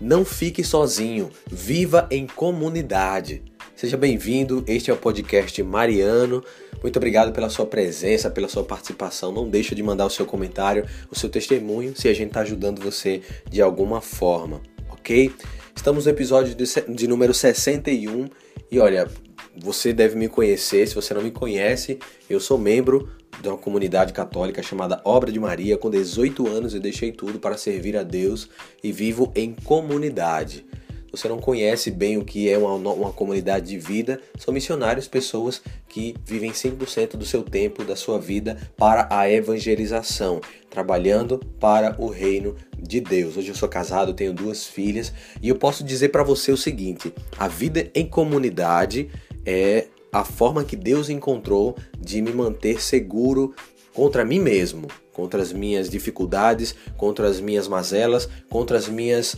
Não fique sozinho, viva em comunidade. Seja bem-vindo, este é o podcast Mariano. Muito obrigado pela sua presença, pela sua participação. Não deixe de mandar o seu comentário, o seu testemunho, se a gente está ajudando você de alguma forma, ok? Estamos no episódio de, de número 61 e olha, você deve me conhecer. Se você não me conhece, eu sou membro de uma comunidade católica chamada Obra de Maria. Com 18 anos eu deixei tudo para servir a Deus e vivo em comunidade. Você não conhece bem o que é uma, uma comunidade de vida, são missionários, pessoas que vivem 100% do seu tempo, da sua vida, para a evangelização, trabalhando para o reino de Deus. Hoje eu sou casado, tenho duas filhas e eu posso dizer para você o seguinte: a vida em comunidade é a forma que Deus encontrou de me manter seguro contra mim mesmo, contra as minhas dificuldades, contra as minhas mazelas, contra as minhas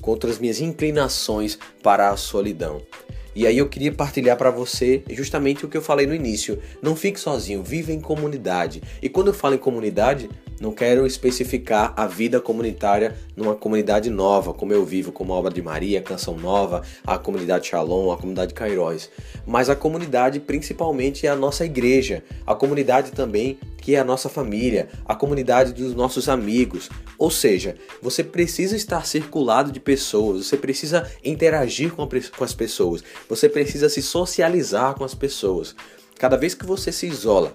contra as minhas inclinações para a solidão. E aí eu queria partilhar para você justamente o que eu falei no início. Não fique sozinho, viva em comunidade. E quando eu falo em comunidade, não quero especificar a vida comunitária numa comunidade nova, como eu vivo, como a Obra de Maria, a Canção Nova, a comunidade Shalom, a comunidade Cairóis. Mas a comunidade principalmente é a nossa igreja, a comunidade também que é a nossa família, a comunidade dos nossos amigos. Ou seja, você precisa estar circulado de pessoas, você precisa interagir com, as pessoas, você precisa se socializar com as pessoas. Cada vez que você se isola,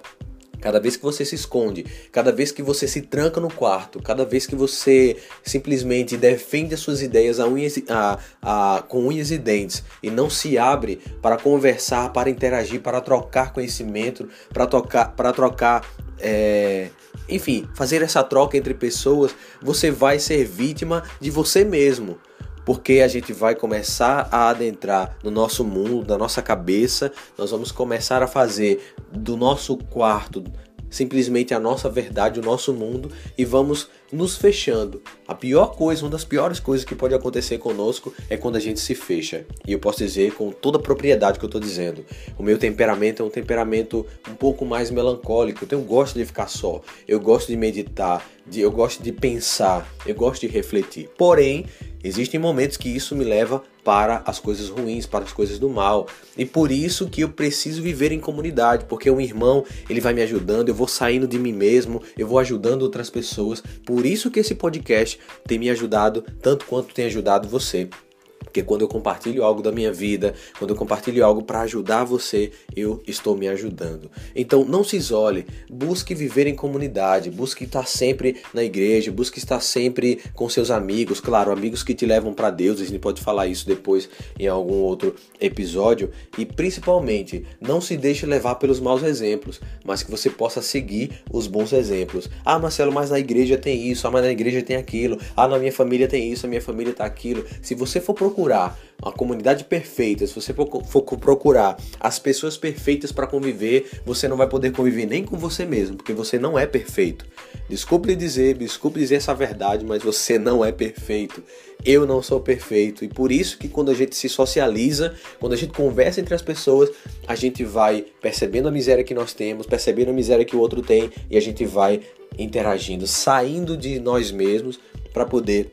Cada vez que você se esconde, cada vez que você se tranca no quarto, cada vez que você simplesmente defende as suas ideias a unhas, a, a, com unhas e dentes e não se abre para conversar, para interagir, para trocar conhecimento, para, tocar, para trocar. É, enfim, fazer essa troca entre pessoas, você vai ser vítima de você mesmo porque a gente vai começar a adentrar no nosso mundo, na nossa cabeça, nós vamos começar a fazer do nosso quarto simplesmente a nossa verdade, o nosso mundo e vamos nos fechando. A pior coisa, uma das piores coisas que pode acontecer conosco é quando a gente se fecha. E eu posso dizer com toda a propriedade que eu estou dizendo. O meu temperamento é um temperamento um pouco mais melancólico. Eu gosto de ficar só. Eu gosto de meditar, de, eu gosto de pensar, eu gosto de refletir. Porém, Existem momentos que isso me leva para as coisas ruins, para as coisas do mal. E por isso que eu preciso viver em comunidade, porque um irmão, ele vai me ajudando, eu vou saindo de mim mesmo, eu vou ajudando outras pessoas. Por isso que esse podcast tem me ajudado tanto quanto tem ajudado você. Porque quando eu compartilho algo da minha vida, quando eu compartilho algo para ajudar você, eu estou me ajudando. Então não se isole, busque viver em comunidade, busque estar sempre na igreja, busque estar sempre com seus amigos, claro, amigos que te levam para Deus, a gente pode falar isso depois em algum outro episódio, e principalmente não se deixe levar pelos maus exemplos, mas que você possa seguir os bons exemplos. Ah, Marcelo, mas na igreja tem isso, ah, mas na igreja tem aquilo, ah, na minha família tem isso, a minha família tá aquilo. Se você for procurar procurar a comunidade perfeita, se você for procurar as pessoas perfeitas para conviver, você não vai poder conviver nem com você mesmo, porque você não é perfeito. Desculpe lhe dizer, desculpe dizer essa verdade, mas você não é perfeito. Eu não sou perfeito e por isso que quando a gente se socializa, quando a gente conversa entre as pessoas, a gente vai percebendo a miséria que nós temos, percebendo a miséria que o outro tem e a gente vai interagindo, saindo de nós mesmos para poder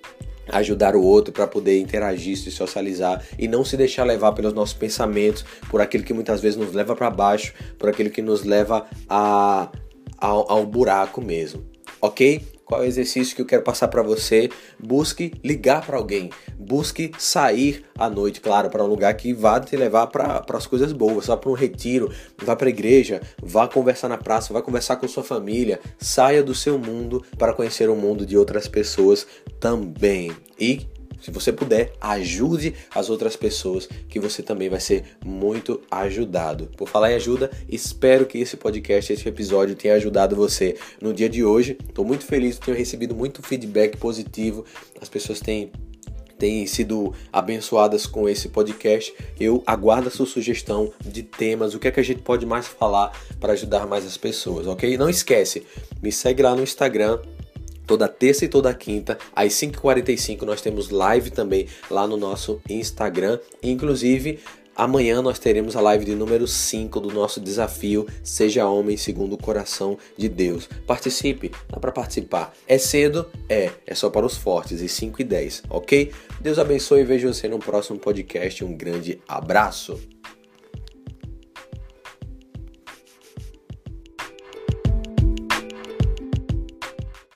ajudar o outro para poder interagir, se socializar e não se deixar levar pelos nossos pensamentos, por aquilo que muitas vezes nos leva para baixo, por aquilo que nos leva a, ao, ao buraco mesmo, ok? Qual é o exercício que eu quero passar para você. Busque ligar para alguém, busque sair à noite, claro, para um lugar que vá te levar para as coisas boas. Vá para um retiro, vá para a igreja, vá conversar na praça, vá conversar com sua família. Saia do seu mundo para conhecer o mundo de outras pessoas também. E se você puder, ajude as outras pessoas, que você também vai ser muito ajudado. Por falar em ajuda, espero que esse podcast, esse episódio tenha ajudado você no dia de hoje. Estou muito feliz, tenho recebido muito feedback positivo. As pessoas têm têm sido abençoadas com esse podcast. Eu aguardo a sua sugestão de temas, o que é que a gente pode mais falar para ajudar mais as pessoas, ok? Não esquece, me segue lá no Instagram, Toda terça e toda quinta, às 5h45, nós temos live também lá no nosso Instagram. Inclusive, Amanhã nós teremos a live de número 5 do nosso desafio Seja Homem segundo o coração de Deus. Participe, dá para participar. É cedo? É, é só para os fortes, e 5 e 10, ok? Deus abençoe e vejo você no próximo podcast. Um grande abraço.